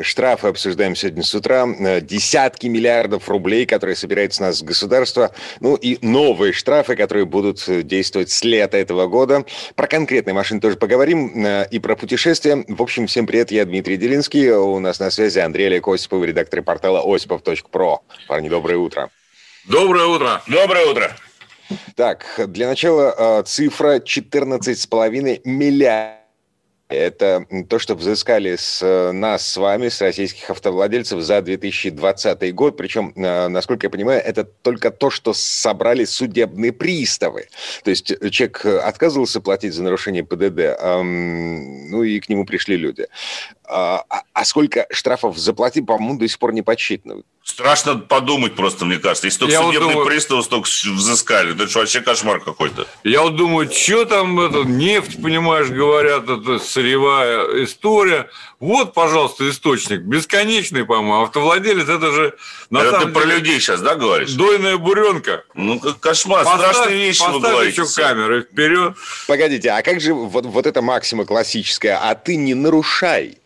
Штрафы обсуждаем сегодня с утра. Э, Десятки миллиардов рублей, которые собирает с нас государство. Ну и новые штрафы, которые будут э, действовать с лета этого года. Про конкретные машины тоже поговорим. э, И про путешествия. В общем, всем привет. Я Дмитрий Делинский. У нас на связи Андрей Олег Осипов, редактор портала осипов.про. Парни, доброе утро. Доброе утро. Доброе утро. Так, для начала э, цифра 14,5 миллиардов. Это то, что взыскали с э, нас с вами, с российских автовладельцев за 2020 год. Причем, э, насколько я понимаю, это только то, что собрали судебные приставы. То есть э, человек отказывался платить за нарушение ПДД, ну и к нему пришли люди. А, а- а сколько штрафов заплатили, по-моему, до сих пор не подсчитано. Страшно подумать просто, мне кажется. Если только Я вот судебных думаю- приставов столько взыскали, это же вообще кошмар какой-то. Я вот думаю, что там это, нефть, понимаешь, говорят, это сырьевая история. Вот, пожалуйста, источник. Бесконечный, по-моему. Автовладелец, это же на это ты самом про деле людей сейчас, да, говоришь? дойная буренка. Ну, как кошмар, Поставь, страшные вещи вы поставь говорите. еще камеры вперед. Погодите, а как же вот, вот эта максима классическая «а ты не нарушай»?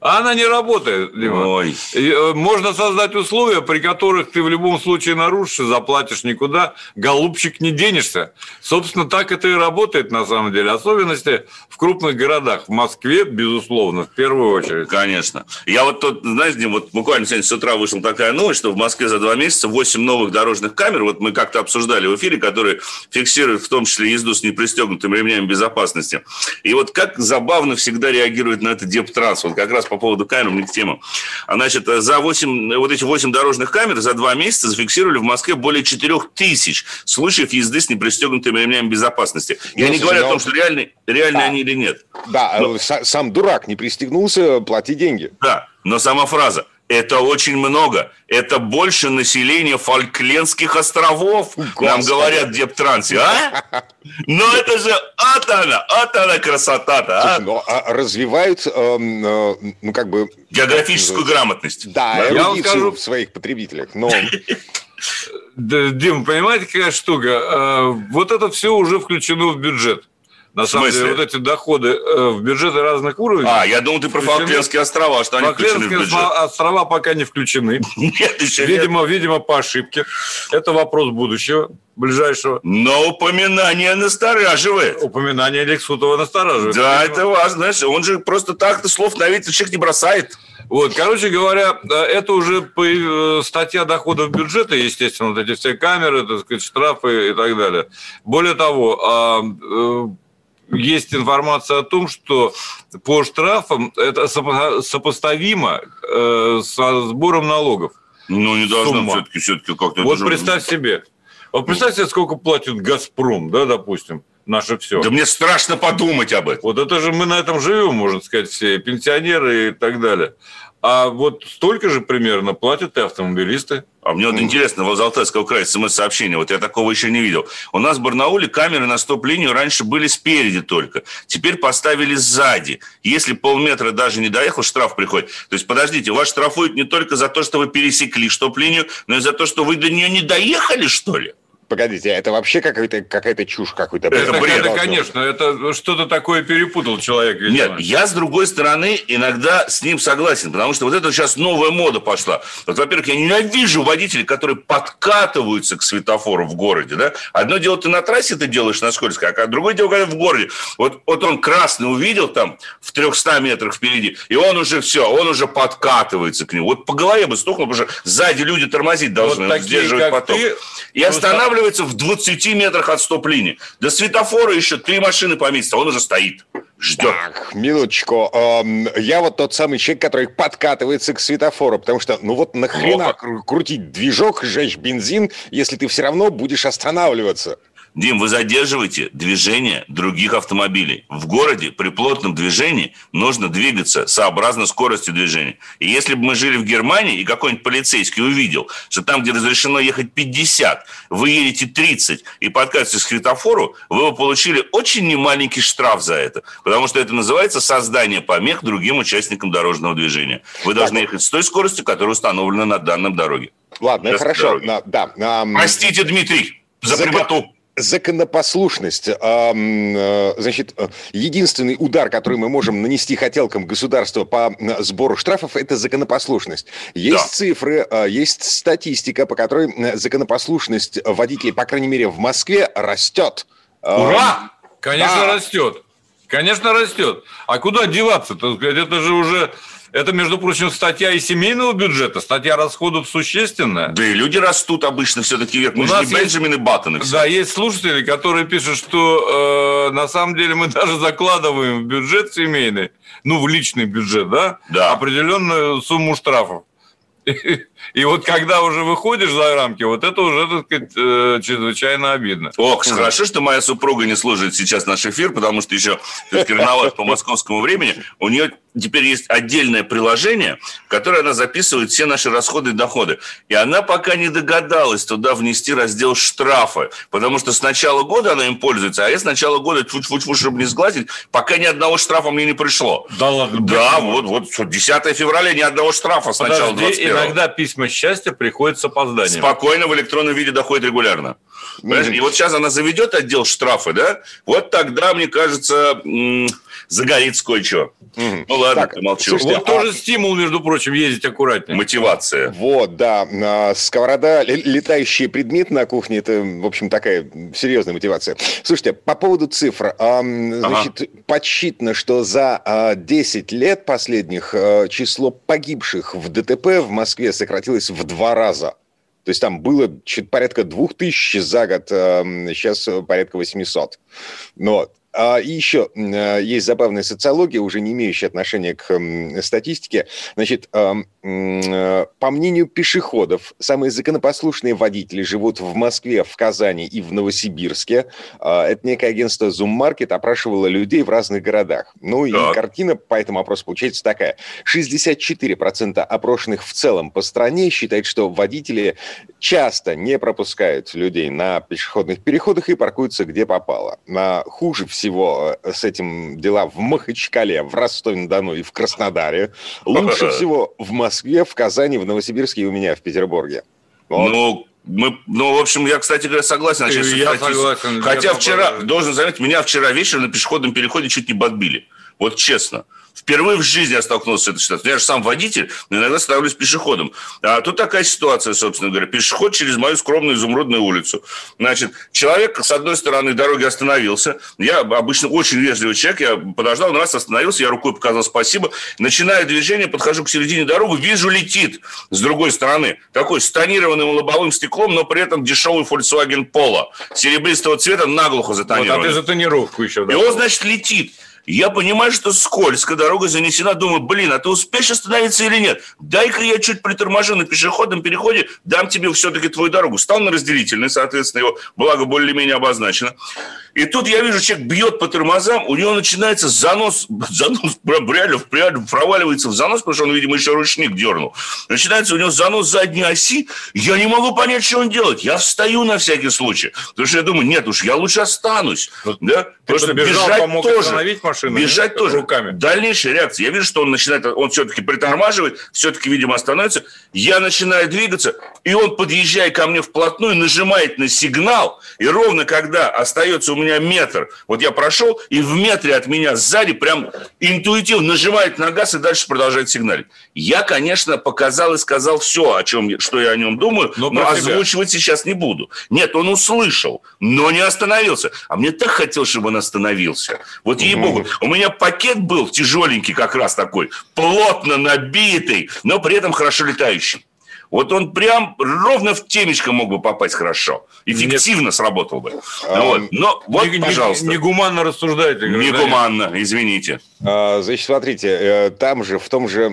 А она не работает, Дима. Ой. Э, Можно создать условия, при которых ты в любом случае нарушишь и заплатишь никуда, голубчик не денешься. Собственно, так это и работает на самом деле. Особенности в крупных городах. В Москве, безусловно, в первую очередь. Конечно. Я вот тут, знаешь, Дим, вот буквально сегодня с утра вышла такая новость, что в Москве за два месяца 8 новых дорожных камер, вот мы как-то обсуждали в эфире, которые фиксируют в том числе езду с непристегнутыми ремнями безопасности. И вот как забавно всегда реагирует на это Дептранс. Вот как раз по поводу камер, мне к тему. А, Значит, за 8, вот эти 8 дорожных камер за два месяца зафиксировали в Москве более 4 тысяч случаев езды с непристегнутыми ремнями безопасности. Я Ну, не говорю о том, что реальны, реальны да. они или нет. Да, э, са- сам дурак не пристегнулся, плати деньги. Да, но сама фраза «это очень много», это больше населения Фольклендских островов, нам Господи. говорят в Дептрансе, а? Но это же от она, от она красота-то, Слушай, а? ну, а развивают, эм, э, ну, как бы... Географическую грамотность. Да, Я вам скажу- в своих потребителях. Но Да, Дим, понимаете, какая штука? Э, Вот это все уже включено в бюджет. На самом смысле? деле, вот эти доходы э, в бюджеты разных уровней. А, я думал, ты про Фолклендские острова, что они включены в бюджет. острова- пока не включены. Нет, еще нет. Видимо, видимо, по ошибке. Это вопрос будущего, ближайшего. Но упоминание настораживает. Упоминание Лексутова настораживает. Да, Видимо. это важно. Знаешь, он же просто так-то слов на ветер человек не бросает. Вот, короче говоря, э, это уже э, статья доходов бюджета, естественно, вот эти все камеры, так сказать, штрафы и так далее. Более того, а, есть информация о том, что по штрафам это сопо- сопоставимо э, со сбором налогов. Ну, не должно все-таки, все-таки как-то... Вот же- представь себе. Вот представь себе, сколько платит «Газпром», да, допустим, наше все. Да мне страшно подумать об этом. Вот это же мы на этом живем, можно сказать, все пенсионеры и так далее. А вот столько же примерно платят и автомобилисты. А мне вот интересно, в Алтайского края смс-сообщение, вот я такого еще не видел. У нас в Барнауле камеры на стоп-линию раньше были спереди только. Теперь поставили сзади. Если полметра даже не доехал, штраф приходит. То есть, подождите, вас штрафуют не только за то, что вы пересекли стоп-линию, но и за то, что вы до нее не доехали, что ли? Погодите, это вообще какая-то какая чушь какой-то. Это Это, бред это, конечно, это что-то такое перепутал человек. видимо. Нет, я с другой стороны иногда с ним согласен, потому что вот это сейчас новая мода пошла. Вот, во-первых, я ненавижу водителей, которые подкатываются к светофору в городе, да. Одно дело, ты на трассе это делаешь на скользкой, а другое дело, когда в городе. Вот, вот он красный увидел там в 300 метрах впереди, и он уже все, он уже подкатывается к нему. Вот по голове бы стукнул, потому что сзади люди тормозить должны, Вот такие, сдерживать как поток. ты, И просто- останавливается в 20 метрах от стоп-линии. До светофора еще три машины поместится, он уже стоит, ждет. Так, минуточку. Эм, Я вот тот самый человек, который подкатывается к светофору, потому что, ну вот нахрена Плохо. кру- крутить движок, жечь бензин, если ты все равно будешь останавливаться? Дим, вы задерживаете движение других автомобилей. В городе при плотном движении нужно двигаться сообразно скорости движения. И если бы мы жили в Германии, и какой-нибудь полицейский увидел, что там, где разрешено ехать 50, вы едете 30 и подкатываетесь к светофору, вы бы получили очень немаленький штраф за это. Потому что это называется создание помех другим участникам дорожного движения. Вы должны ехать с той скоростью, которая установлена на данном дороге. Ладно, хорошо. Да, да. Простите, Дмитрий, за, за прямоту законопослушность. Э, значит, единственный удар, который мы можем нанести хотелкам государства по сбору штрафов, это законопослушность. Есть да. цифры, э, есть статистика, по которой законопослушность водителей, по крайней мере, в Москве растет. Ура! Конечно, да. растет. Конечно, растет. А куда деваться? Это же уже это, между прочим, статья и семейного бюджета, статья расходов существенная. Да и люди растут обычно все-таки вверх. Мы же не Бенджамин и Баттоны. Да, есть слушатели, которые пишут, что э, на самом деле мы даже закладываем в бюджет семейный, ну, в личный бюджет, да, да. определенную сумму штрафов. И вот когда уже выходишь за рамки, вот это уже, так сказать, э, чрезвычайно обидно. Ох, хорошо, что моя супруга не служит сейчас наш эфир, потому что еще рановато по московскому времени. У нее теперь есть отдельное приложение, в которое она записывает все наши расходы и доходы. И она пока не догадалась туда внести раздел штрафы, потому что с начала года она им пользуется, а я с начала года, чуть чуть чуть чтобы не сглазить, пока ни одного штрафа мне не пришло. Да ладно? Да, вот, вот 10 февраля ни одного штрафа с начала 21 иногда письма счастья приходят с опозданием. Спокойно в электронном виде доходит регулярно. И вот сейчас она заведет отдел штрафы, да? Вот тогда, мне кажется, загорится кое-что. Ну ладно, так, молчу. Слушайте, вот а... тоже стимул, между прочим, ездить аккуратнее. Мотивация. Вот, да. А, сковорода, летающий предмет на кухне, это, в общем, такая серьезная мотивация. Слушайте, по поводу цифр. Значит, ага. подсчитано, что за 10 лет последних число погибших в ДТП в Москве сократилось в два раза. То есть там было порядка двух тысяч за год, сейчас порядка 800. Ну вот. А, и еще а, есть забавная социология, уже не имеющая отношения к статистике. Значит, а, по мнению пешеходов, самые законопослушные водители живут в Москве, в Казани и в Новосибирске. Это некое агентство Zoom Market опрашивало людей в разных городах. Ну и так. картина по этому опросу получается такая. 64% опрошенных в целом по стране считают, что водители часто не пропускают людей на пешеходных переходах и паркуются где попало. На хуже всего всего э, с этим дела в Махачкале, в Ростове-на-Дону и в Краснодаре. Лучше всего в Москве, в Казани, в Новосибирске и у меня в Петербурге. Вот. Ну, мы, ну, в общем, я, кстати говоря, согласен. Я согласен. Хотя я вчера, должен заметить, меня вчера вечером на пешеходном переходе чуть не подбили. Вот честно. Впервые в жизни я столкнулся с этой ситуацией. Я же сам водитель, но иногда становлюсь пешеходом. А тут такая ситуация, собственно говоря. Пешеход через мою скромную изумрудную улицу. Значит, человек с одной стороны дороги остановился. Я обычно очень вежливый человек. Я подождал, раз остановился, я рукой показал спасибо. Начинаю движение, подхожу к середине дороги, вижу, летит с другой стороны. Такой с тонированным лобовым стеклом, но при этом дешевый Volkswagen Polo. Серебристого цвета, наглухо затонированный. Вот, а ты за тонировку еще. Да? И он, значит, летит. Я понимаю, что скользко, дорога занесена. Думаю, блин, а ты успеешь остановиться или нет? Дай-ка я чуть приторможу на пешеходном переходе, дам тебе все-таки твою дорогу. Стал на разделительный, соответственно, его благо более-менее обозначено. И тут я вижу, человек бьет по тормозам, у него начинается занос, занос реально, реально проваливается в занос, потому что он, видимо, еще ручник дернул. Начинается у него занос задней оси, я не могу понять, что он делает. Я встаю на всякий случай, потому что я думаю, нет уж, я лучше останусь. Да? Потому что бежал, бежать тоже, машину, бежать тоже. Руками. Дальнейшая реакция. Я вижу, что он начинает, он все-таки притормаживает, все-таки, видимо, остановится. Я начинаю двигаться, и он, подъезжая ко мне вплотную, нажимает на сигнал, и ровно когда остается у меня метр. Вот я прошел, и в метре от меня сзади прям интуитивно нажимает на газ и дальше продолжает сигналить. Я, конечно, показал и сказал все, о чем, что я о нем думаю, но, но озвучивать сейчас не буду. Нет, он услышал, но не остановился. А мне так хотелось, чтобы он остановился. Вот ей-богу, у меня пакет был тяжеленький как раз такой, плотно набитый, но при этом хорошо летающий. Вот он прям ровно в темечко мог бы попасть хорошо. Эффективно Нет. сработал бы. А, вот. Но вот, не, пожалуйста. Негуманно рассуждаете. Негуманно, извините. А, значит, смотрите, э, там же, в том же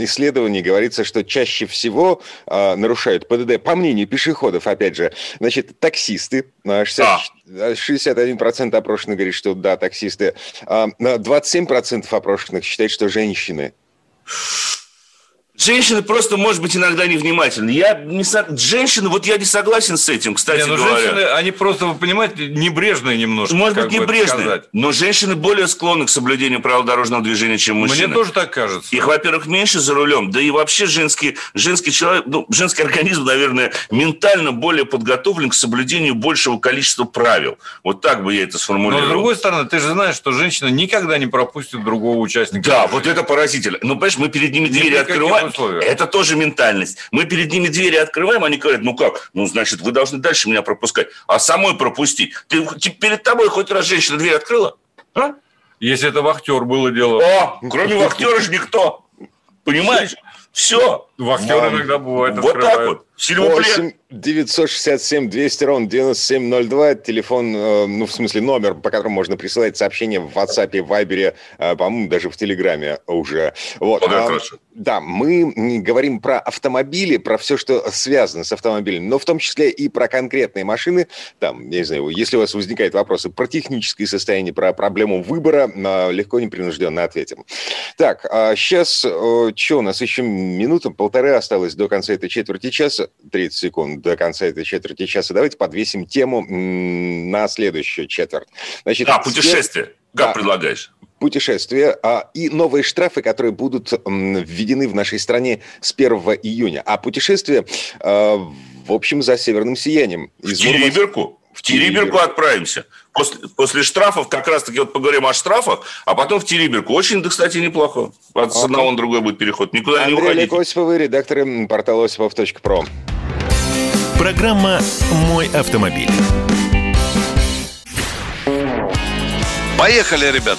исследовании говорится, что чаще всего а, нарушают ПДД, по мнению пешеходов, опять же, значит, таксисты, 60, а. 61% опрошенных говорит, что да, таксисты, 27% опрошенных считают, что женщины. Женщины просто, может быть, иногда невнимательны. Я не со... Женщины, вот я не согласен с этим, кстати не, ну, говоря. Женщины, они просто, вы понимаете, небрежные немножко. Может быть, небрежные, но женщины более склонны к соблюдению правил дорожного движения, чем мужчины. Мне тоже так кажется. Их, во-первых, меньше за рулем, да и вообще женский, женский человек, ну, женский организм, наверное, ментально более подготовлен к соблюдению большего количества правил. Вот так бы я это сформулировал. Но, с другой стороны, ты же знаешь, что женщина никогда не пропустит другого участника. Да, вот это поразительно. Ну, понимаешь, мы перед ними двери открываем условиях. Это тоже ментальность. Мы перед ними двери открываем, они говорят, ну как? Ну, значит, вы должны дальше меня пропускать. А самой пропустить. Ты, перед тобой хоть раз женщина дверь открыла? А? Если это вахтер было дело. О, кроме вахтера же никто. Понимаешь? Все. Вахтер иногда бывает Вот так вот. 8 967 200 ровно 9702. Телефон, э, ну, в смысле, номер, по которому можно присылать сообщения в WhatsApp, в Viber, э, по-моему, даже в Телеграме уже. Вот. Ну, да, да, мы говорим про автомобили, про все, что связано с автомобилем, но в том числе и про конкретные машины. Там, я не знаю, если у вас возникают вопросы про техническое состояние, про проблему выбора, э, легко, непринужденно ответим. Так, а сейчас, что у нас еще минута, полторы осталось до конца этой четверти часа, 30 секунд до конца этой четверти часа. Давайте подвесим тему на следующую четверть. Значит, а, путешествие. Как да, предлагаешь? Путешествия а, и новые штрафы, которые будут м, введены в нашей стране с 1 июня. А путешествие, а, в общем, за северным сиянием. В Териберку? В Териберку отправимся. После, после штрафов, как раз-таки вот поговорим о штрафах, а потом в Териберку. Очень, да, кстати, неплохо. От ага. одного на другой будет переход. Никуда Андрей не уходите. Андрей Осиповый, редактор портала осипов.про. Программа «Мой автомобиль». Поехали, ребят!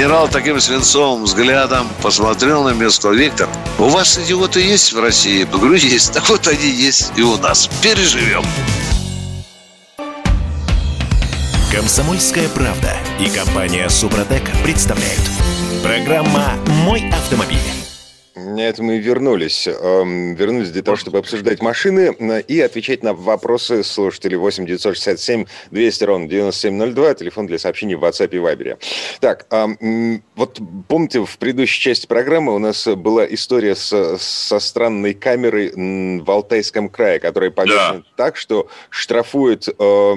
Генерал таким свинцовым взглядом посмотрел на место. Виктор, у вас идиоты есть в России? Я говорю, есть. Так вот они есть и у нас. Переживем. Комсомольская правда и компания Супротек представляют. Программа «Мой автомобиль». Это мы вернулись. Эм, вернулись для того, чтобы обсуждать машины э, и отвечать на вопросы слушателей 8 967 200 ровно 9702, телефон для сообщений в WhatsApp и Viber. Так, вот помните, в предыдущей части программы у нас была история с, со странной камерой в Алтайском крае, которая повешена да. так, что штрафует э,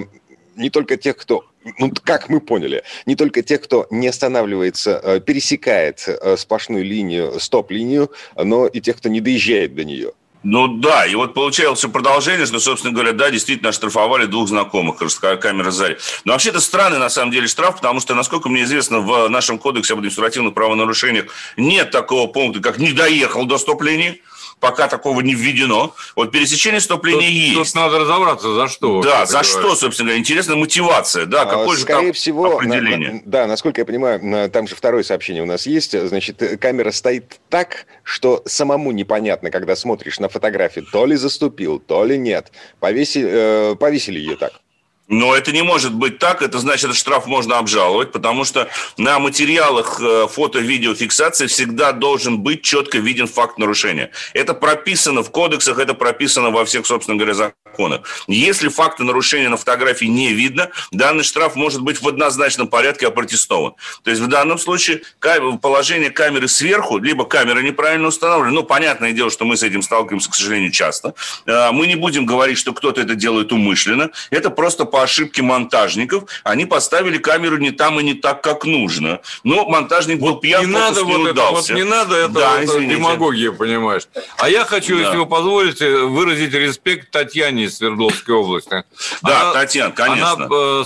не только тех, кто ну, как мы поняли, не только тех, кто не останавливается, э, пересекает э, сплошную линию, стоп-линию, но и тех, кто не доезжает до нее. Ну да, и вот получалось все продолжение, что, собственно говоря, да, действительно оштрафовали двух знакомых, камера сзади. Но вообще это странный, на самом деле, штраф, потому что, насколько мне известно, в нашем кодексе об административных правонарушениях нет такого пункта, как «не доехал до стоп-линии» пока такого не введено. Вот пересечение стоп-линии есть. Тут надо разобраться, за что. Да, за что, собственно говоря. Интересная мотивация. Да, какое же Скорее всего, определение. На, на, да, насколько я понимаю, там же второе сообщение у нас есть. Значит, камера стоит так, что самому непонятно, когда смотришь на фотографии, то ли заступил, то ли нет. Повесили, э, повесили ее так. Но это не может быть так, это значит, штраф можно обжаловать, потому что на материалах э, фото-видеофиксации всегда должен быть четко виден факт нарушения. Это прописано в кодексах, это прописано во всех, собственно говоря, законах законах. Если факты нарушения на фотографии не видно, данный штраф может быть в однозначном порядке опротестован. То есть в данном случае положение камеры сверху, либо камера неправильно установлена. Ну, понятное дело, что мы с этим сталкиваемся, к сожалению, часто. А, мы не будем говорить, что кто-то это делает умышленно. Это просто по ошибке монтажников. Они поставили камеру не там и не так, как нужно. Но монтажник был пьян, не надо не вот удался. Это, вот не надо это, да, это демагогия, понимаешь. А я хочу, да. если вы позволите, выразить респект Татьяне из Свердловской области. Да, она, Татьяна, конечно. Она э,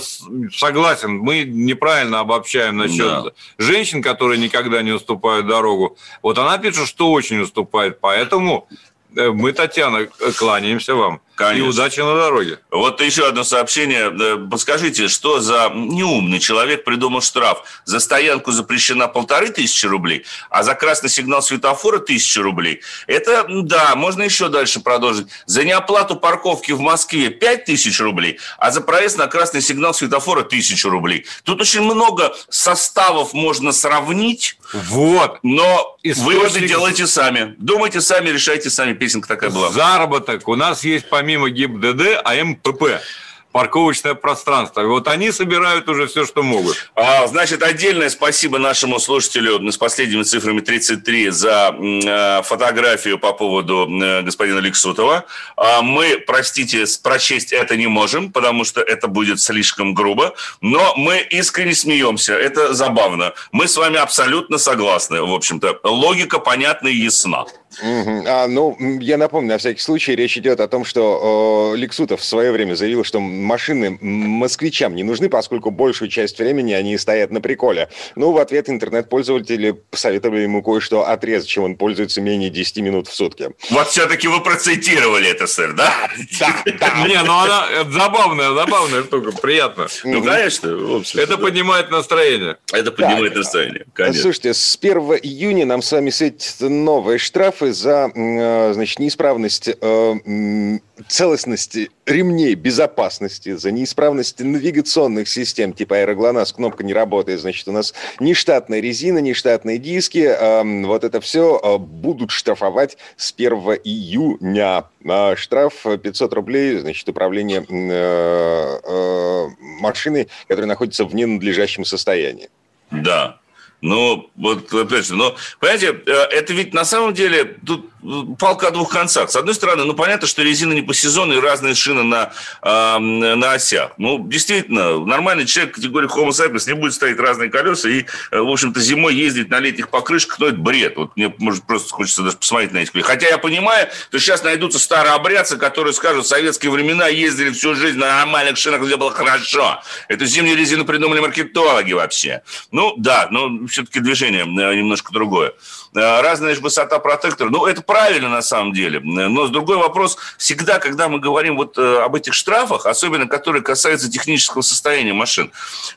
согласен, мы неправильно обобщаем насчет да. женщин, которые никогда не уступают дорогу. Вот она пишет, что очень уступает, поэтому э, мы, Татьяна, кланяемся вам. Конечно. И удачи на дороге. Вот еще одно сообщение. Э, подскажите, что за неумный человек придумал штраф? За стоянку запрещена полторы тысячи рублей, а за красный сигнал светофора тысяча рублей. Это, да, можно еще дальше продолжить. За неоплату парковки в Москве пять тысяч рублей, а за проезд на красный сигнал светофора тысячу рублей. Тут очень много составов можно сравнить. Вот. Но Источник... выводы делайте сами. Думайте сами, решайте сами. Песенка такая была. Заработок. У нас есть помимо помимо ГИБДД, а МПП парковочное пространство. Вот они собирают уже все, что могут. А, значит, отдельное спасибо нашему слушателю с последними цифрами 33 за э, фотографию по поводу э, господина Ликсутова. А мы, простите, прочесть это не можем, потому что это будет слишком грубо, но мы искренне смеемся. Это забавно. Мы с вами абсолютно согласны, в общем-то. Логика понятна и ясна. Угу. А, ну, я напомню, на всякий случай, речь идет о том, что э, Лексутов в свое время заявил, что машины москвичам не нужны, поскольку большую часть времени они стоят на приколе. Ну, в ответ интернет-пользователи посоветовали ему кое-что отрезать, чем он пользуется менее 10 минут в сутки. Вот все-таки вы процитировали это, сэр, да? Да, да. Не, ну она забавная, забавная штука, приятно. Ну, конечно. Это поднимает настроение. Это поднимает настроение, конечно. Слушайте, с 1 июня нам с вами светит новый штраф штрафы за э, значит, неисправность э, целостности ремней безопасности, за неисправность навигационных систем типа аэроглонасс, кнопка не работает, значит, у нас нештатная резина, нештатные диски, э, вот это все будут штрафовать с 1 июня. А штраф 500 рублей, значит, управление машиной, которая находится в ненадлежащем состоянии. Да, ну, вот опять же, но, понимаете, э, это ведь на самом деле тут палка о двух концах. С одной стороны, ну, понятно, что резина не по сезону и разные шины на, э, на осях. Ну, действительно, нормальный человек категории Homo sapiens не будет ставить разные колеса и, э, в общем-то, зимой ездить на летних покрышках, ну, это бред. Вот мне, может, просто хочется даже посмотреть на эти Хотя я понимаю, что сейчас найдутся старые обрядцы, которые скажут, в советские времена ездили всю жизнь на нормальных шинах, где было хорошо. Эту зимнюю резину придумали маркетологи вообще. Ну, да, но все-таки движение э, немножко другое. Э, разная же высота протектора. Ну, это правильно на самом деле. Но с другой вопрос, всегда, когда мы говорим вот э, об этих штрафах, особенно которые касаются технического состояния машин,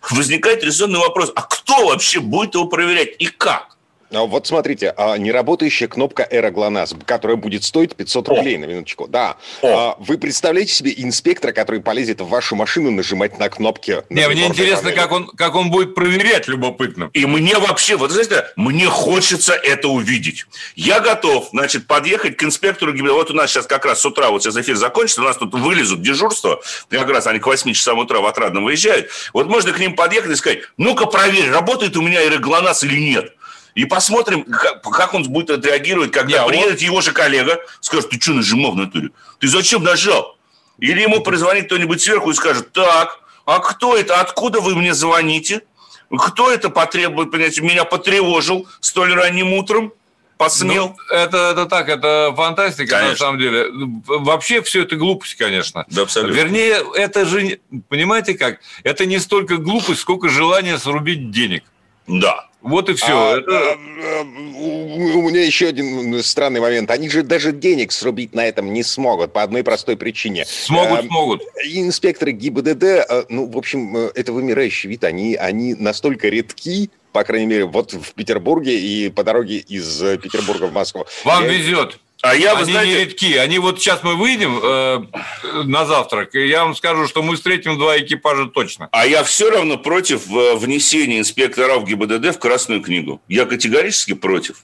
возникает резонный вопрос, а кто вообще будет его проверять и как? А вот смотрите, а неработающая кнопка «Эроглонасс», которая будет стоить 500 рублей, О. на минуточку. Да. О. А вы представляете себе инспектора, который полезет в вашу машину нажимать на кнопки? Не, мне интересно, как он, как он будет проверять, любопытно. И мне вообще, вот знаете, мне хочется это увидеть. Я готов, значит, подъехать к инспектору ГИБДД. Вот у нас сейчас как раз с утра, вот сейчас эфир закончится, у нас тут вылезут дежурство, как раз они к 8 часам утра в Отрадном выезжают. Вот можно к ним подъехать и сказать, ну-ка проверь, работает у меня «Эроглонасс» или нет. И посмотрим, как, как он будет отреагировать, когда Нет, приедет он... его же коллега, скажет, ты что нажимал в натуре? Ты зачем нажал? Или ему прозвонит кто-нибудь сверху и скажет, так, а кто это? Откуда вы мне звоните? Кто это потребует, понимаете, меня потревожил столь ранним утром? посмел. Ну, это, это так, это фантастика конечно. на самом деле. Вообще все это глупость, конечно. Да, абсолютно. Вернее, это же, понимаете как, это не столько глупость, сколько желание срубить денег. Да. Вот и все. А, это... а, а у меня еще один странный момент. Они же даже денег срубить на этом не смогут по одной простой причине. Смогут, а, смогут. Инспекторы ГИБДД, а, ну, в общем, э, это вымирающий вид. Они, они настолько редки, по крайней мере, вот в Петербурге и по дороге из э, Петербурга в Москву. Вам Я... везет. А я, они знаете... не редки. Они вот сейчас мы выйдем э, на завтрак, и я вам скажу, что мы встретим два экипажа точно. А я все равно против э, внесения инспекторов ГИБДД в Красную книгу. Я категорически против.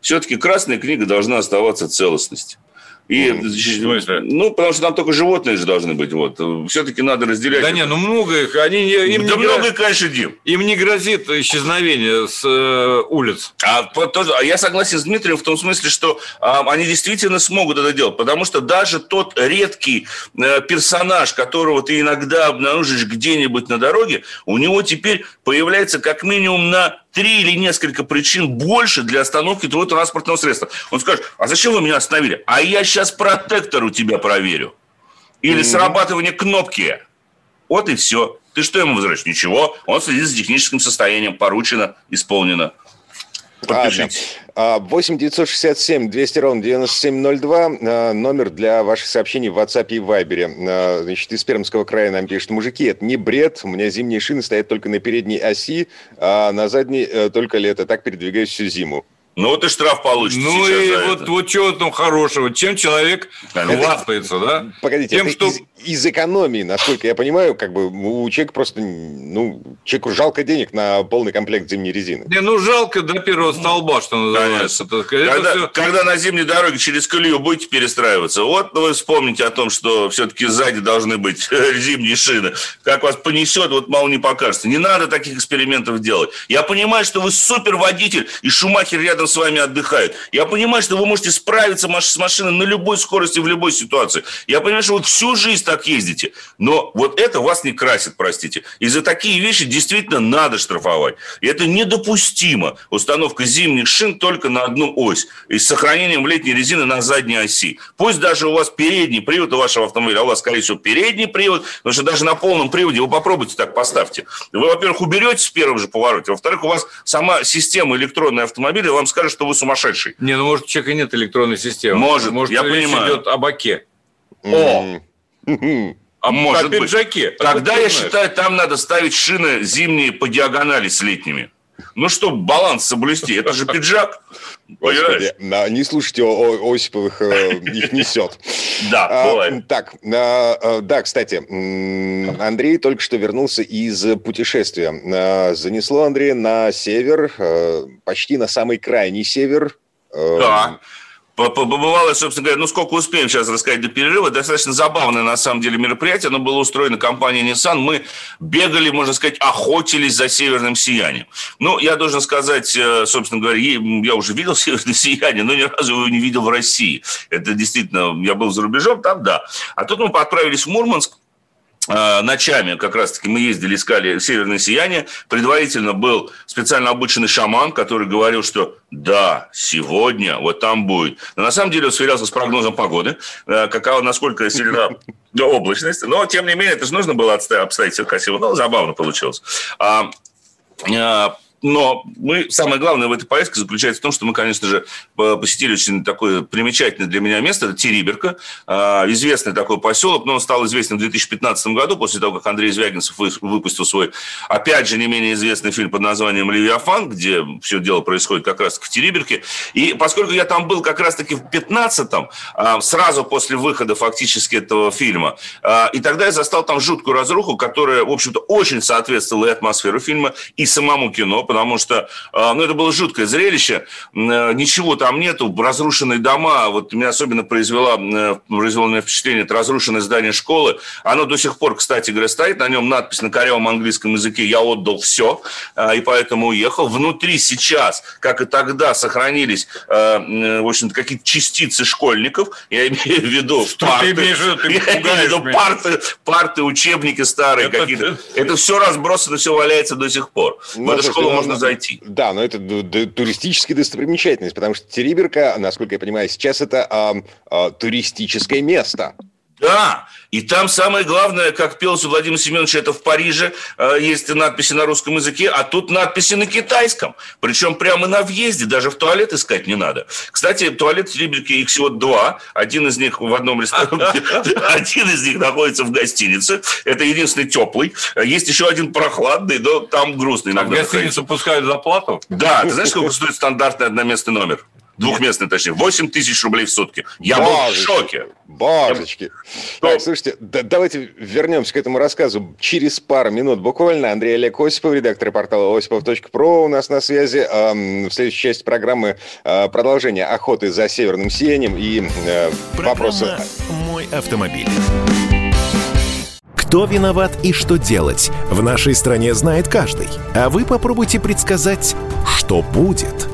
Все-таки Красная книга должна оставаться целостности. И, mm. ну, потому что там только животные же должны быть. Вот. Все-таки надо разделять. Да не, ну много их. Они, им да не много, грозит, конечно, Дим. Им не грозит исчезновение с э, улиц. А, тоже, а я согласен с Дмитрием в том смысле, что а, они действительно смогут это делать. Потому что даже тот редкий э, персонаж, которого ты иногда обнаружишь где-нибудь на дороге, у него теперь появляется как минимум на три или несколько причин больше для остановки твоего транспортного средства. Он скажет, а зачем вы меня остановили? А я сейчас протектор у тебя проверю. Или mm-hmm. срабатывание кнопки. Вот и все. Ты что ему возвращаешь? Ничего. Он следит за техническим состоянием. Поручено, исполнено. Подпишите. 8 967 200 ровно 9702. А, номер для ваших сообщений в WhatsApp и Viber. А, значит, из Пермского края нам пишут, мужики, это не бред, у меня зимние шины стоят только на передней оси, а на задней э, только лето. Так передвигаюсь всю зиму. Ну вот и штраф получит. Ну и вот, вот чего там хорошего? Чем человек хвастается, да? Погодите, Тем, что... из, из экономии, насколько я понимаю, как бы у человека просто, ну, человеку жалко денег на полный комплект зимней резины. Не, ну жалко до первого столба, что называется. Это, когда, все... когда на зимней дороге через колею будете перестраиваться, вот вы вспомните о том, что все-таки сзади должны быть зимние шины. Как вас понесет, вот мало не покажется. Не надо таких экспериментов делать. Я понимаю, что вы супер водитель, и Шумахер рядом рядом с вами отдыхают. Я понимаю, что вы можете справиться с машиной на любой скорости, в любой ситуации. Я понимаю, что вы всю жизнь так ездите. Но вот это вас не красит, простите. И за такие вещи действительно надо штрафовать. И это недопустимо. Установка зимних шин только на одну ось. И с сохранением летней резины на задней оси. Пусть даже у вас передний привод у вашего автомобиля, а у вас, скорее всего, передний привод, потому что даже на полном приводе вы попробуйте так поставьте. Вы, во-первых, уберете с первого же поворота, во-вторых, у вас сама система электронной автомобиля вам скажет, что вы сумасшедший. Не, ну может у человека нет электронной системы. Может, может я речь понимаю. идет о баке. О! А может быть. пиджаке. Тогда, я считаю, там надо ставить шины зимние по диагонали с летними. Ну, чтобы баланс соблюсти. Это же пиджак. Господи, не слушайте о, Осиповых, э, их несет. Да, а, бывает. Так, а, да, кстати, Андрей только что вернулся из путешествия. А, занесло Андрея на север, почти на самый крайний север. Да. Побывало, собственно говоря, ну сколько успеем сейчас рассказать до перерыва. Достаточно забавное, на самом деле, мероприятие. Оно было устроено компанией Nissan. Мы бегали, можно сказать, охотились за северным сиянием. Ну, я должен сказать, э, собственно говоря, я уже видел северное сияние, но ни разу его не видел в России. Это действительно, я был за рубежом, там да. А тут мы отправились в Мурманск, ночами как раз-таки мы ездили, искали северное сияние. Предварительно был специально обученный шаман, который говорил, что да, сегодня вот там будет. Но на самом деле он сверялся с прогнозом погоды, э, какова, насколько сильна облачность. Но, тем не менее, это же нужно было обставить все красиво. Ну, забавно получилось. Но мы, самое главное в этой поездке заключается в том, что мы, конечно же, посетили очень такое примечательное для меня место, это Териберка, а, известный такой поселок, но он стал известен в 2015 году, после того, как Андрей Звягинцев выпустил свой, опять же, не менее известный фильм под названием «Левиафан», где все дело происходит как раз в Териберке. И поскольку я там был как раз-таки в 15-м, а, сразу после выхода фактически этого фильма, а, и тогда я застал там жуткую разруху, которая, в общем-то, очень соответствовала и атмосферу фильма, и самому кино, потому что а, ну, это было жуткое зрелище. Э, ничего там нету, разрушенные дома. Вот меня особенно произвело, э, произвело мне впечатление, это разрушенное здание школы. Оно до сих пор, кстати говоря, стоит. На нем надпись на корявом английском языке «Я отдал все», и поэтому уехал. Внутри сейчас, как и тогда, сохранились, э, в общем-то, какие-то частицы школьников. Я имею в виду Что парты. Ты имеешь в виду? Ты я имею в виду парты, парты, учебники старые это, какие-то. Это все разбросано, все валяется до сих пор. Ну, в эту школу можно зайти. Да, но это туристическая достопримечательность, потому что Териберка, насколько я понимаю, сейчас это а, а, туристическое место. Да, и там самое главное, как пелся Владимир Семенович, это в Париже э, есть надписи на русском языке, а тут надписи на китайском. Причем прямо на въезде, даже в туалет искать не надо. Кстати, туалет в Рибельке их всего два. Один из них в одном ресторане, один из них находится в гостинице. Это единственный теплый. Есть еще один прохладный, но там грустный. А в гостиницу пускают за плату? Да, ты знаешь, сколько стоит стандартный одноместный номер? Двухместный, точнее. 8 тысяч рублей в сутки. Я был в шоке. Божечки. Так, слушайте, да, давайте вернемся к этому рассказу через пару минут буквально. Андрей Олег Осипов, редактор портала осипов.про у нас на связи. В следующей части программы а, продолжение охоты за северным сиянием и э, вопросы... «Мой автомобиль». Кто виноват и что делать, в нашей стране знает каждый. А вы попробуйте предсказать, что будет –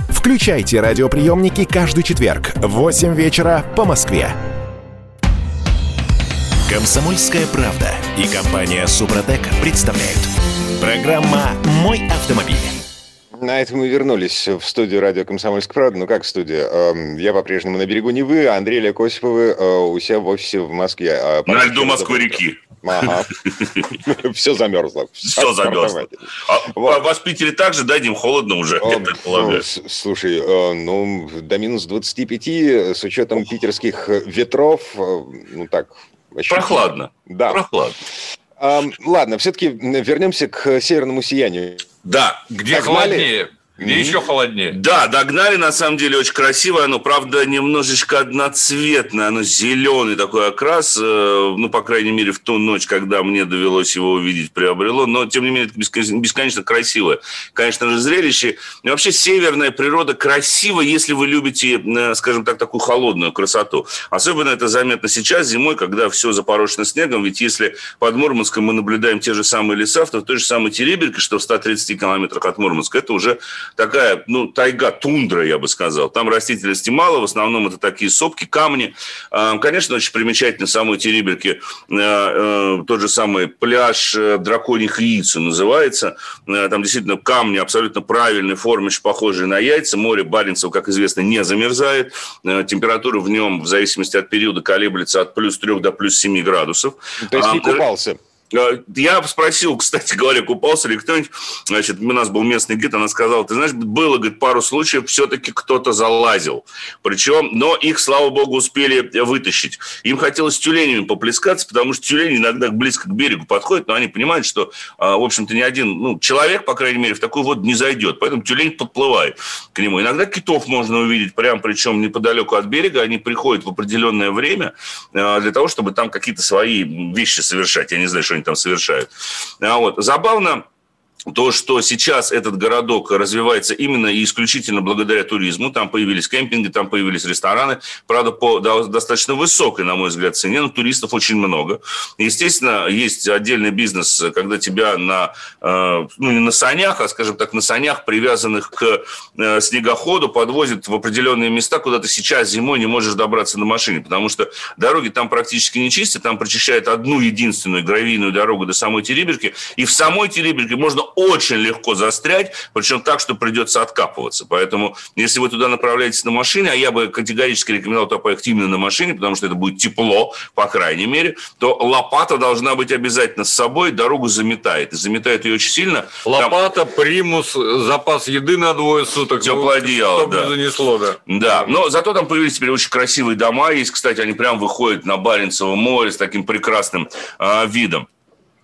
Включайте радиоприемники каждый четверг в 8 вечера по Москве. Комсомольская правда и компания Супротек представляют. Программа «Мой автомобиль». На этом мы вернулись в студию радио «Комсомольская правда». Ну, как студия? Эм, я по-прежнему на берегу Невы, а Андрей Олег Осиповы э, у себя в офисе в Москве. А на льду Москвы-реки. Ага. Все замерзло. Все замерзло. А вас в Питере также, да, Дим, холодно уже, я предполагаю? Слушай, э, ну, до минус 25 с учетом питерских ветров, э, ну так... Прохладно. Да. Прохладно. Ладно, все-таки вернемся к северному сиянию. Да. Где холоднее? Где mm-hmm. еще холоднее. Да, догнали, на самом деле, очень красивое. Оно, правда, немножечко одноцветное. Оно зеленый такой окрас. Э, ну, по крайней мере, в ту ночь, когда мне довелось его увидеть, приобрело. Но, тем не менее, это бесконечно красивое. Конечно же, зрелище. И вообще, северная природа красива, если вы любите, э, скажем так, такую холодную красоту. Особенно это заметно сейчас, зимой, когда все запорошено снегом. Ведь если под Мурманском мы наблюдаем те же самые леса, то в той же самой Тереберке, что в 130 километрах от Мурманска, это уже такая, ну, тайга, тундра, я бы сказал. Там растительности мало, в основном это такие сопки, камни. А, конечно, очень примечательно в самой Териберке э, э, тот же самый пляж э, драконьих яиц называется. Там действительно камни абсолютно правильной формы, очень похожие на яйца. Море Баренцева, как известно, не замерзает. Температура в нем, в зависимости от периода, колеблется от плюс 3 до плюс 7 градусов. То есть не а, купался? Э, я спросил, кстати говоря, купался ли кто-нибудь. Значит, у нас был местный гид, она сказала, ты знаешь, было, говорит, пару случаев, все-таки кто-то залазил. Причем, но их, слава богу, успели вытащить. Им хотелось тюленями поплескаться, потому что тюлени иногда близко к берегу подходят, но они понимают, что, а, в общем-то, ни один ну, человек, по крайней мере, в такую воду не зайдет. Поэтому тюлень подплывает к нему. Иногда китов можно увидеть, прям причем неподалеку от берега. Они приходят в определенное время а, для того, чтобы там какие-то свои вещи совершать. Я не знаю, что они там совершают. А вот. Забавно, то, что сейчас этот городок развивается именно и исключительно благодаря туризму. Там появились кемпинги, там появились рестораны. Правда, по достаточно высокой, на мой взгляд, цене, но туристов очень много. Естественно, есть отдельный бизнес, когда тебя на, э, ну, не на санях, а, скажем так, на санях, привязанных к э, снегоходу, подвозят в определенные места, куда ты сейчас зимой не можешь добраться на машине, потому что дороги там практически не чистят, там прочищают одну единственную гравийную дорогу до самой Териберки, и в самой Териберке можно очень легко застрять, причем так, что придется откапываться. Поэтому, если вы туда направляетесь на машине, а я бы категорически рекомендовал туда поехать именно на машине, потому что это будет тепло, по крайней мере, то лопата должна быть обязательно с собой, дорогу заметает. И заметает ее очень сильно. Лопата, Там... примус, запас еды на двое суток. Теплое ну, одеяло, да. занесло, да. Да, но зато там появились теперь очень красивые дома. Есть, кстати, они прям выходят на Баренцево море с таким прекрасным э, видом.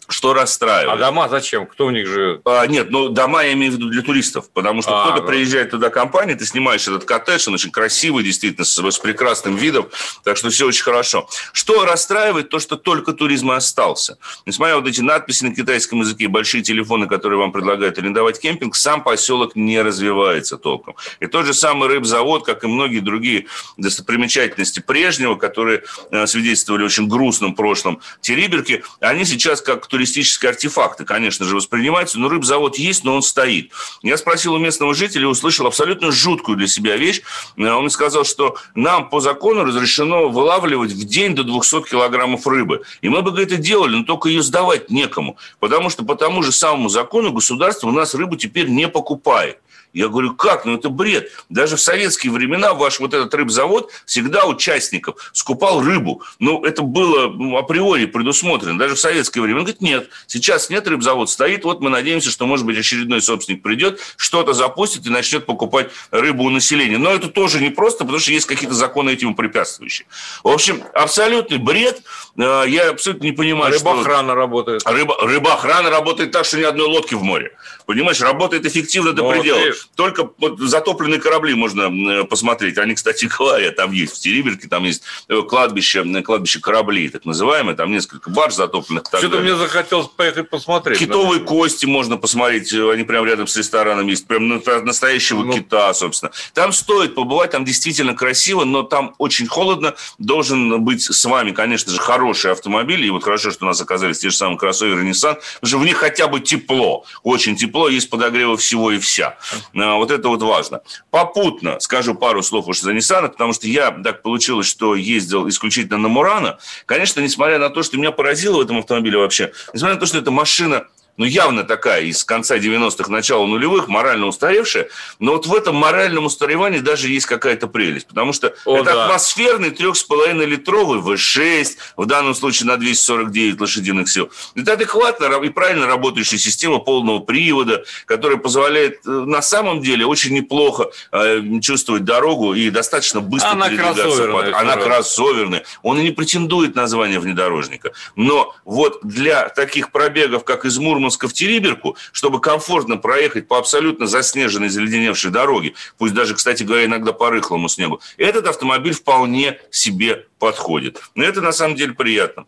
Что расстраивает. А дома зачем? Кто в них живет? А, нет, ну дома я имею в виду для туристов, потому что а, кто-то да. приезжает туда компания, ты снимаешь этот коттедж, он очень красивый, действительно, с, с прекрасным видом, так что все очень хорошо. Что расстраивает? То, что только туризм и остался. Несмотря на вот эти надписи на китайском языке, большие телефоны, которые вам предлагают арендовать кемпинг, сам поселок не развивается толком. И тот же самый рыбзавод, как и многие другие достопримечательности прежнего, которые э, свидетельствовали очень грустном прошлом Териберки, они сейчас как туристические артефакты, конечно же, воспринимаются, но рыбзавод есть, но он стоит. Я спросил у местного жителя и услышал абсолютно жуткую для себя вещь. Э, он сказал, что нам по закону разрешено вылавливать в день до 200 килограммов рыбы. И мы бы это делали, но только ее сдавать некому. Потому что по тому же самому закону государство у нас рыбу теперь не покупает. Я говорю, как? Ну, это бред. Даже в советские времена ваш вот этот рыбзавод всегда участников скупал рыбу. Ну, это было ну, априори предусмотрено, даже в советское время. Он говорит, нет, сейчас нет, рыбзавод стоит, вот мы надеемся, что, может быть, очередной собственник придет, что-то запустит и начнет покупать рыбу у населения. Но это тоже не просто, потому что есть какие-то законы этому препятствующие. В общем, абсолютный бред. Э, я абсолютно не понимаю, Рыбоохрана что... работает. Рыба, рыбоохрана работает так, что ни одной лодки в море. Понимаешь, работает эффективно до предела. Только вот затопленные корабли можно посмотреть. Они, кстати говоря, там есть в Териберке, там есть э, кладбище, кладбище кораблей, так называемое. Там несколько барж затопленных. Что-то мне захотелось поехать посмотреть. Китовые например. кости можно посмотреть. Они прямо рядом с рестораном есть. Прям настоящего ну... кита, собственно. Там стоит побывать, там действительно красиво, но там очень холодно. Должен быть с вами, конечно же, хороший автомобиль. И вот хорошо, что у нас оказались те же самые кроссоверы Nissan. Потому что в них хотя бы тепло. Очень тепло, есть подогревы всего и вся. А, вот это вот важно. Попутно скажу пару слов уж за Nissan, потому что я так получилось, что ездил исключительно на Мурана. Конечно, несмотря на то, что меня поразило в этом автомобиле вообще, несмотря на то, что это машина ну, явно такая из конца 90-х, начала нулевых, морально устаревшая, но вот в этом моральном устаревании даже есть какая-то прелесть, потому что О, это да. атмосферный 3,5-литровый V6, в данном случае на 249 лошадиных сил. Это адекватная и правильно работающая система полного привода, которая позволяет э, на самом деле очень неплохо э, чувствовать дорогу и достаточно быстро Она передвигаться. Кроссоверная, Она кроссоверная. Он и не претендует на звание внедорожника. Но вот для таких пробегов, как из Мурманска, Мурманска в Териберку, чтобы комфортно проехать по абсолютно заснеженной, заледеневшей дороге, пусть даже, кстати говоря, иногда по рыхлому снегу, этот автомобиль вполне себе подходит. Но это на самом деле приятно.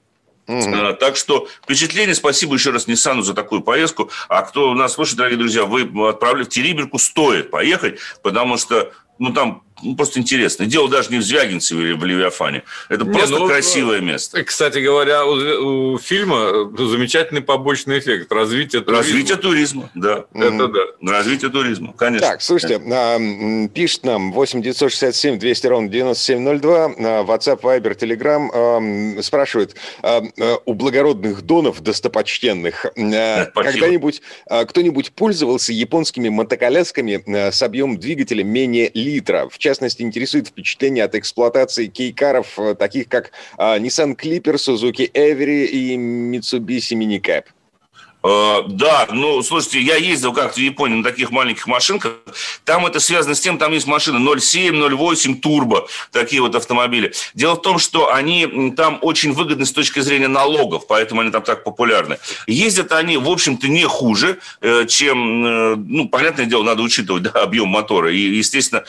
Mm-hmm. Так что впечатление, спасибо еще раз Ниссану за такую поездку. А кто нас слушает, дорогие друзья, вы отправили в Териберку, стоит поехать, потому что ну, там ну, просто интересно. Дело даже не в Звягинцеве или в Левиафане. Это не, просто ну, красивое место. Кстати говоря, у, у фильма замечательный побочный эффект. Развитие туризма. Развитие туризма, да. Это да. Развитие туризма, конечно. Так, слушайте, а, пишет нам 8 967 200 ровно 9702, WhatsApp, Viber, Telegram, спрашивает, а, у благородных донов достопочтенных когда-нибудь кто-нибудь пользовался японскими мотоколясками с объемом двигателя менее литра? В частности, интересует впечатление от эксплуатации кейкаров, э, таких как а, Nissan Clipper, Suzuki Every и Mitsubishi Minicab. Э, да, ну, слушайте, я ездил как-то в Японии на таких маленьких машинках. Там это связано с тем, там есть машины 0,7, 0,8 турбо, такие вот автомобили. Дело в том, что они там очень выгодны с точки зрения налогов, поэтому они там так популярны. Ездят они, в общем-то, не хуже, э, чем, э, ну, понятное дело, надо учитывать да, объем мотора. И, естественно,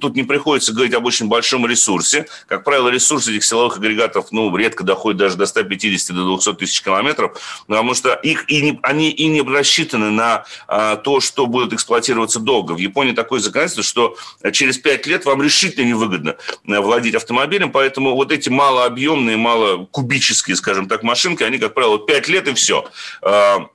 тут не приходится говорить об очень большом ресурсе. Как правило, ресурс этих силовых агрегатов, ну, редко доходит даже до 150 до 200 тысяч километров, потому что их и не, они и не рассчитаны на а, то, что будет эксплуатироваться долго. В Японии такое законодательство, что через 5 лет вам решительно невыгодно а, владеть автомобилем, поэтому вот эти малообъемные, малокубические, скажем так, машинки, они, как правило, 5 лет и все. А,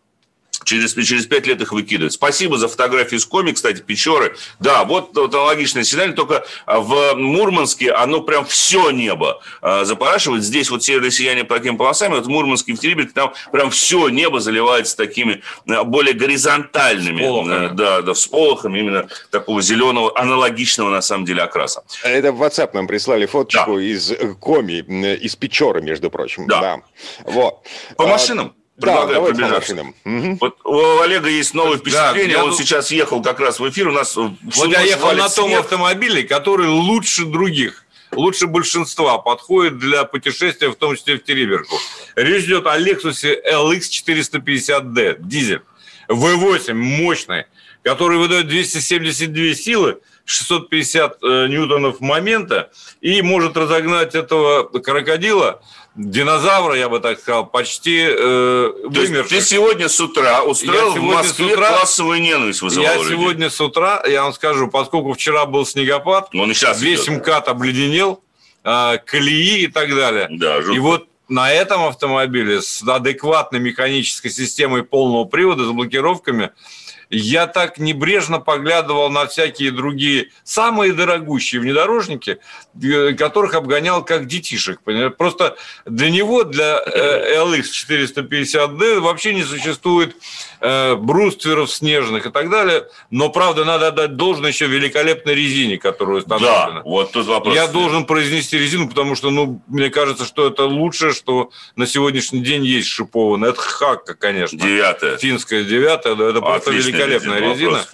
Через, через пять лет их выкидывают. Спасибо за фотографии с коми, кстати, Печоры. Да, вот, вот аналогичное сценарий, только в Мурманске оно прям все небо э, запорашивает. Здесь вот северное сияние по такими полосами, вот в Мурманске, в Тереберке, там прям все небо заливается такими э, более горизонтальными. Э, да, да, всполохами именно такого зеленого, аналогичного на самом деле окраса. Это в WhatsApp нам прислали фоточку да. из коми, из Печоры, между прочим. Да. да. Вот. По а, машинам? Предлагаю да, пробежаться. Вот у Олега есть новое впечатление. Да, он тут... сейчас ехал как раз в эфир. У нас вот я ехал на том автомобиле, который лучше других. лучше большинства подходит для путешествия, в том числе в Териберку. Речь идет о Lexus LX 450D, дизель. V8 мощный, который выдает 272 силы, 650 э, ньютонов момента и может разогнать этого крокодила, динозавра, я бы так сказал, почти э, вымерших. Ты сегодня с утра устроил в Москве утра, классовую ненависть вызывал Я людей. сегодня с утра, я вам скажу, поскольку вчера был снегопад, Он и сейчас весь идет. МКАД обледенел, э, колеи и так далее. Да, жутко. и вот на этом автомобиле с адекватной механической системой полного привода, с блокировками, я так небрежно поглядывал на всякие другие, самые дорогущие внедорожники, э, которых обгонял как детишек. Понимаете? Просто для него, для LX 450D вообще не существует э, брустверов снежных и так далее. Но, правда, надо отдать должное еще великолепной резине, которую установлена. Да, вот тут вопрос. Я должен произнести резину, потому что, ну, мне кажется, что это лучшее, что на сегодняшний день есть шипованное. Это хакка, конечно. Девятая. Финская девятая, да, это просто великолепно великолепная резина.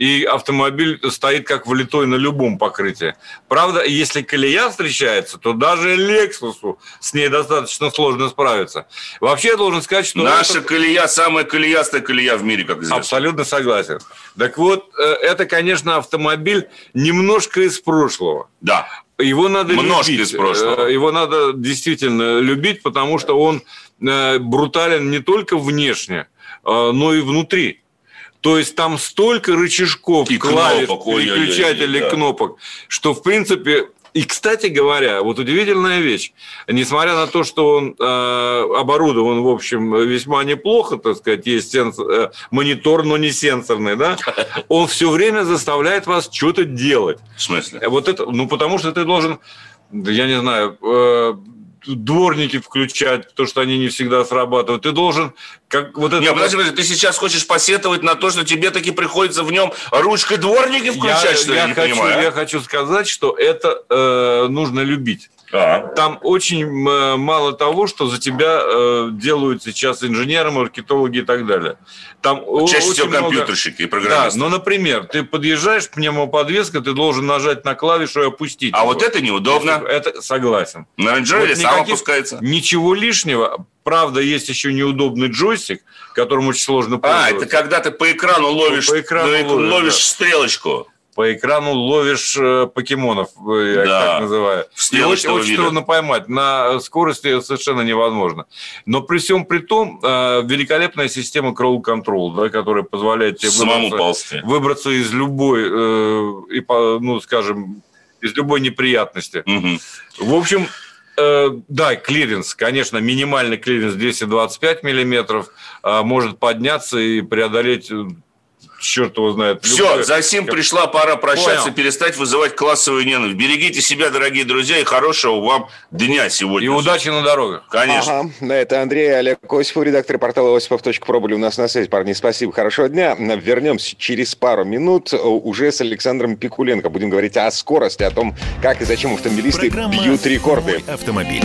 И автомобиль стоит как влитой на любом покрытии. Правда, если колея встречается, то даже Лексусу с ней достаточно сложно справиться. Вообще, я должен сказать, что... Наша это... колея самая колеястая колея в мире, как известно. Абсолютно согласен. Так вот, э, это, конечно, автомобиль немножко из прошлого. Да. Его надо Немножко любить. из прошлого. Э, его надо действительно любить, потому что он э, брутален не только внешне, но и внутри. То есть там столько рычажков, и клавиш, кнопок, переключателей, кнопок, что в принципе и, кстати говоря, вот удивительная вещь. Несмотря на то, что он э, оборудован, в общем, весьма неплохо, так сказать, есть сенс, э, монитор, но не сенсорный, да, он все время заставляет вас что-то делать. В смысле? Вот это, ну, потому что ты должен, я не знаю, э, дворники включать, то, что они не всегда срабатывают. Ты должен как вот это... Нет, подожди, подожди, ты сейчас хочешь посетовать на то, что тебе таки приходится в нем ручкой дворники включать, я, что я, я не хочу, понимаю? Я хочу сказать, что это э, нужно любить. А. Там очень мало того, что за тебя э, делают сейчас инженеры, маркетологи и так далее. Там Чаще всего компьютерщики много... и программисты. Да, но, например, ты подъезжаешь, пневмоподвеска, ты должен нажать на клавишу и опустить. А его. вот это неудобно. Это согласен. На Range вот сам опускается. Ничего лишнего. Правда, есть еще неудобный джойстик, которым очень сложно пользоваться. А, это когда ты по экрану ловишь, по экрану ловишь, ловишь да. стрелочку по экрану ловишь э, покемонов, э, я да. так называю. И очень, очень трудно поймать. На скорости совершенно невозможно. Но при всем при том, э, великолепная система crawl control, да, которая позволяет тебе Самому выбраться, выбраться из любой, и, ну, скажем, из любой неприятности. Угу. В общем, да, клиренс, конечно, минимальный клиренс 225 миллиметров может подняться и преодолеть черт его знает. Все, любая... за сим пришла пора прощаться, Понял. перестать вызывать классовую ненависть. Берегите себя, дорогие друзья, и хорошего вам дня сегодня. И удачи на дорогах. Конечно. Ага. На это Андрей Олег Осипов, редактор портала осипов.про были у нас на связи. Парни, спасибо, хорошего дня. Вернемся через пару минут уже с Александром Пикуленко. Будем говорить о скорости, о том, как и зачем автомобилисты Программа бьют рекорды. Автомобиль.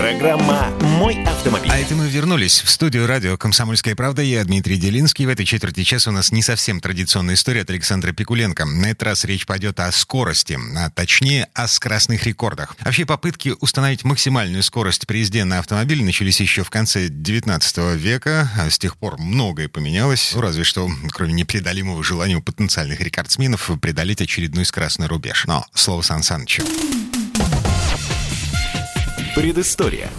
Программа «Мой автомобиль». А это мы вернулись в студию радио «Комсомольская правда». Я Дмитрий Делинский. В этой четверти часа у нас не совсем традиционная история от Александра Пикуленко. На этот раз речь пойдет о скорости, а точнее о скоростных рекордах. Вообще попытки установить максимальную скорость при езде на автомобиле начались еще в конце 19 века. А с тех пор многое поменялось. Ну, разве что, кроме непреодолимого желания у потенциальных рекордсменов преодолеть очередной скоростной рубеж. Но слово Сан Санычу. Предыстория.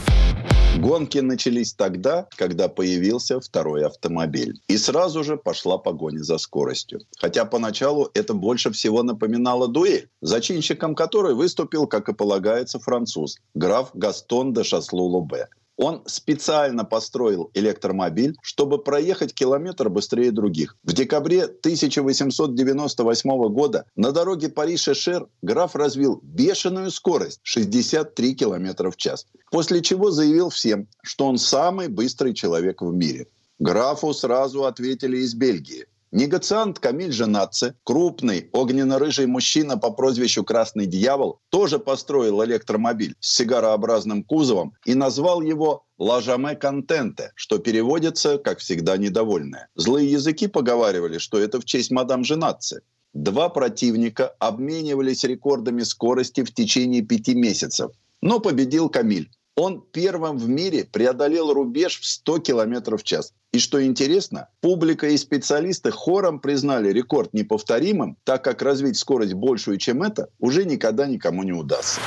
Гонки начались тогда, когда появился второй автомобиль. И сразу же пошла погоня за скоростью. Хотя поначалу это больше всего напоминало дуэль, зачинщиком которой выступил, как и полагается, француз, граф Гастон де Шаслу-Лубе. Он специально построил электромобиль, чтобы проехать километр быстрее других. В декабре 1898 года на дороге Париж-Эшер граф развил бешеную скорость 63 километра в час. После чего заявил всем, что он самый быстрый человек в мире. Графу сразу ответили из Бельгии. Негациант Камиль Женатце, крупный огненно-рыжий мужчина по прозвищу «Красный дьявол», тоже построил электромобиль с сигарообразным кузовом и назвал его «Лажаме Контенте», что переводится, как всегда, недовольное. Злые языки поговаривали, что это в честь мадам Женатце. Два противника обменивались рекордами скорости в течение пяти месяцев. Но победил Камиль. Он первым в мире преодолел рубеж в 100 км в час. И что интересно, публика и специалисты хором признали рекорд неповторимым, так как развить скорость большую, чем это, уже никогда никому не удастся.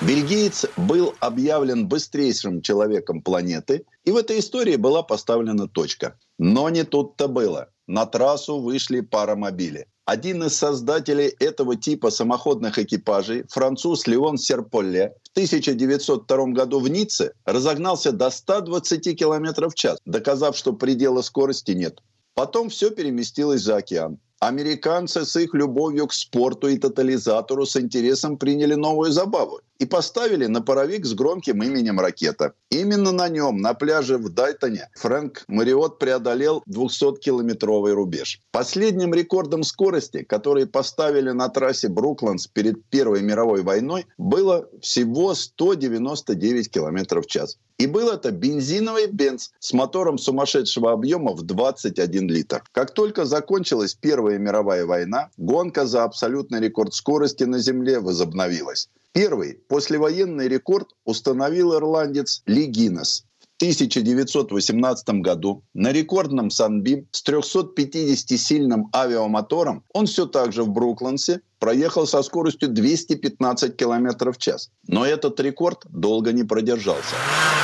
Бельгиец был объявлен быстрейшим человеком планеты, и в этой истории была поставлена точка. Но не тут-то было. На трассу вышли паромобили. Один из создателей этого типа самоходных экипажей, француз Леон Серполле, в 1902 году в Ницце разогнался до 120 км в час, доказав, что предела скорости нет. Потом все переместилось за океан. Американцы с их любовью к спорту и тотализатору с интересом приняли новую забаву и поставили на паровик с громким именем «Ракета». Именно на нем, на пляже в Дайтоне, Фрэнк Мариот преодолел 200-километровый рубеж. Последним рекордом скорости, который поставили на трассе Брукландс перед Первой мировой войной, было всего 199 километров в час. И был это бензиновый Бенц с мотором сумасшедшего объема в 21 литр. Как только закончилась Первая мировая война, гонка за абсолютный рекорд скорости на Земле возобновилась. Первый послевоенный рекорд установил ирландец Ли Гиннес. В 1918 году на рекордном Sunbeam с 350-сильным авиамотором он все так же в Бруклансе проехал со скоростью 215 км в час. Но этот рекорд долго не продержался.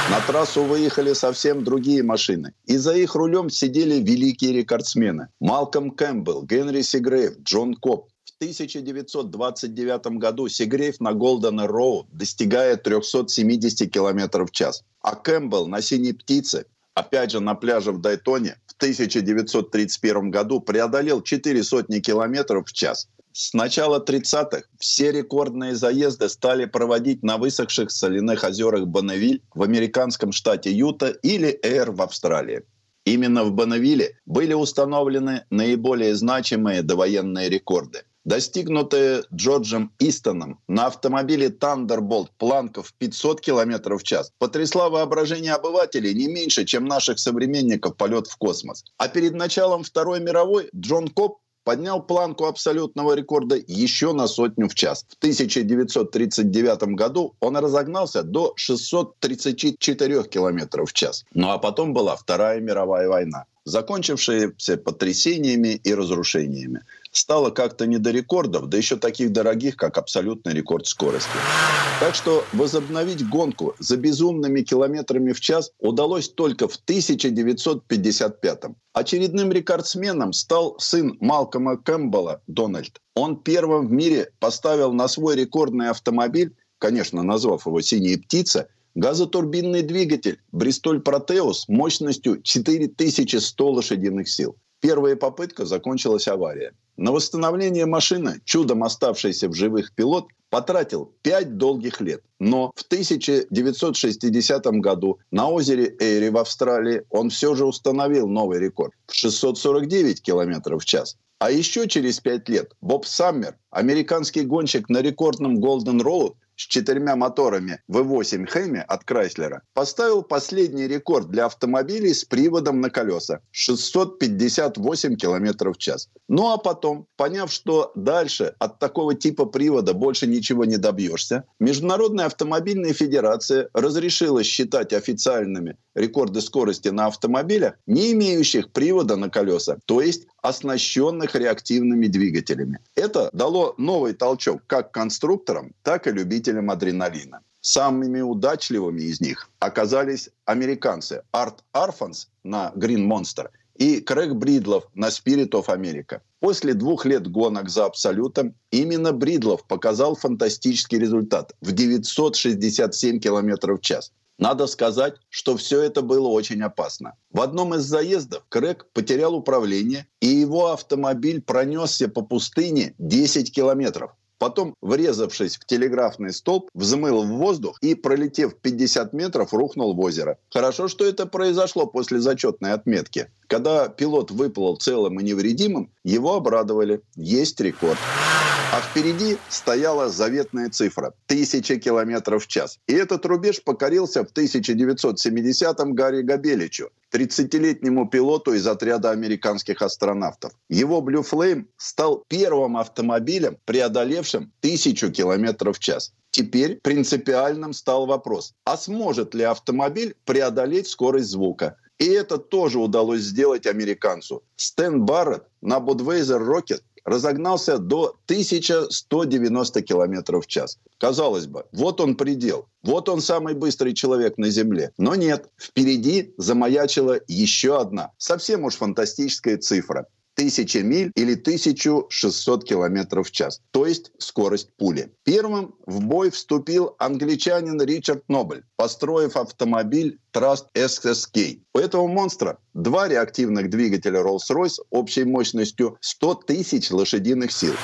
На трассу выехали совсем другие машины. И за их рулем сидели великие рекордсмены. Малком Кэмпбелл, Генри Сигрейв, Джон Кобб. В 1929 году Сигрейв на Голден Роу достигает 370 км в час. А Кэмпбелл на «Синей птице» опять же на пляже в Дайтоне в 1931 году преодолел 4 сотни километров в час. С начала 30-х все рекордные заезды стали проводить на высохших соляных озерах Бонневиль в американском штате Юта или Эйр в Австралии. Именно в Бонневилле были установлены наиболее значимые довоенные рекорды. Достигнутые Джорджем Истоном на автомобиле Thunderbolt планков 500 км в час потрясла воображение обывателей не меньше, чем наших современников полет в космос. А перед началом Второй мировой Джон Коп поднял планку абсолютного рекорда еще на сотню в час. В 1939 году он разогнался до 634 км в час. Ну а потом была Вторая мировая война закончившаяся потрясениями и разрушениями. Стало как-то не до рекордов, да еще таких дорогих, как абсолютный рекорд скорости. Так что возобновить гонку за безумными километрами в час удалось только в 1955 -м. Очередным рекордсменом стал сын Малкома Кэмпбелла Дональд. Он первым в мире поставил на свой рекордный автомобиль, конечно, назвав его «Синяя птица», газотурбинный двигатель Бристоль Протеус мощностью 4100 лошадиных сил. Первая попытка закончилась аварией. На восстановление машины, чудом оставшийся в живых пилот, потратил 5 долгих лет. Но в 1960 году на озере Эйри в Австралии он все же установил новый рекорд в 649 км в час. А еще через 5 лет Боб Саммер, американский гонщик на рекордном Голден Роуд, с четырьмя моторами V8 Hemi от Крайслера поставил последний рекорд для автомобилей с приводом на колеса – 658 км в час. Ну а потом, поняв, что дальше от такого типа привода больше ничего не добьешься, Международная автомобильная федерация разрешила считать официальными рекорды скорости на автомобилях, не имеющих привода на колеса, то есть оснащенных реактивными двигателями. Это дало новый толчок как конструкторам, так и любителям адреналина. Самыми удачливыми из них оказались американцы Арт Арфанс на Green Monster и Крэг Бридлов на Spirit of America. После двух лет гонок за абсолютом именно Бридлов показал фантастический результат в 967 км в час. Надо сказать, что все это было очень опасно. В одном из заездов Крэг потерял управление, и его автомобиль пронесся по пустыне 10 километров. Потом, врезавшись в телеграфный столб, взмыл в воздух и, пролетев 50 метров, рухнул в озеро. Хорошо, что это произошло после зачетной отметки. Когда пилот выплыл целым и невредимым, его обрадовали. Есть рекорд. А впереди стояла заветная цифра – тысяча километров в час. И этот рубеж покорился в 1970-м Гарри Габеличу, 30-летнему пилоту из отряда американских астронавтов. Его Blue Flame стал первым автомобилем, преодолевшим тысячу километров в час. Теперь принципиальным стал вопрос, а сможет ли автомобиль преодолеть скорость звука? И это тоже удалось сделать американцу. Стэн Барретт на Budweiser Rocket разогнался до 1190 км в час. Казалось бы, вот он предел. Вот он самый быстрый человек на Земле. Но нет, впереди замаячила еще одна, совсем уж фантастическая цифра. 1000 миль или 1600 километров в час, то есть скорость пули. Первым в бой вступил англичанин Ричард Нобель, построив автомобиль Trust SSK. У этого монстра два реактивных двигателя Rolls-Royce общей мощностью 100 тысяч лошадиных сил.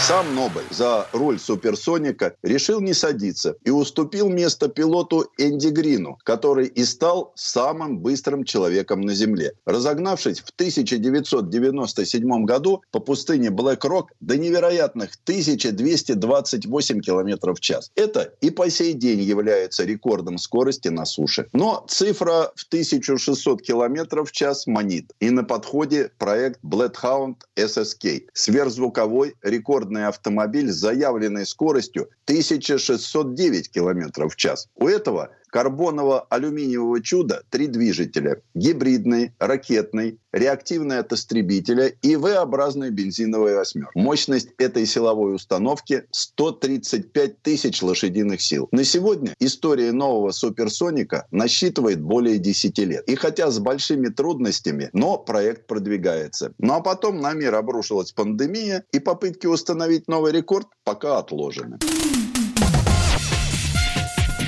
Сам Нобель за руль суперсоника решил не садиться и уступил место пилоту Энди Грину, который и стал самым быстрым человеком на Земле. Разогнавшись в 1997 году по пустыне Блэк-Рок до невероятных 1228 км в час. Это и по сей день является рекордом скорости на суше. Но цифра в 1600 км в час манит. И на подходе проект Bloodhound SSK. Сверхзвуковой рекордный автомобиль с заявленной скоростью 1609 км в час. У этого карбоново-алюминиевого чуда три движителя. Гибридный, ракетный, реактивный от истребителя и V-образная бензиновая восьмерка. Мощность этой силовой установки 135 тысяч лошадиных сил. На сегодня история нового суперсоника насчитывает более 10 лет. И хотя с большими трудностями, но проект продвигается. Ну а потом на мир обрушилась пандемия, и попытки установить новый рекорд пока отложены.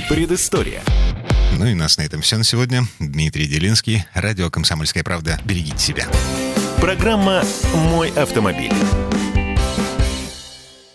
Предыстория. Ну и нас на этом все на сегодня. Дмитрий Делинский, радио «Комсомольская правда». Берегите себя. Программа «Мой автомобиль».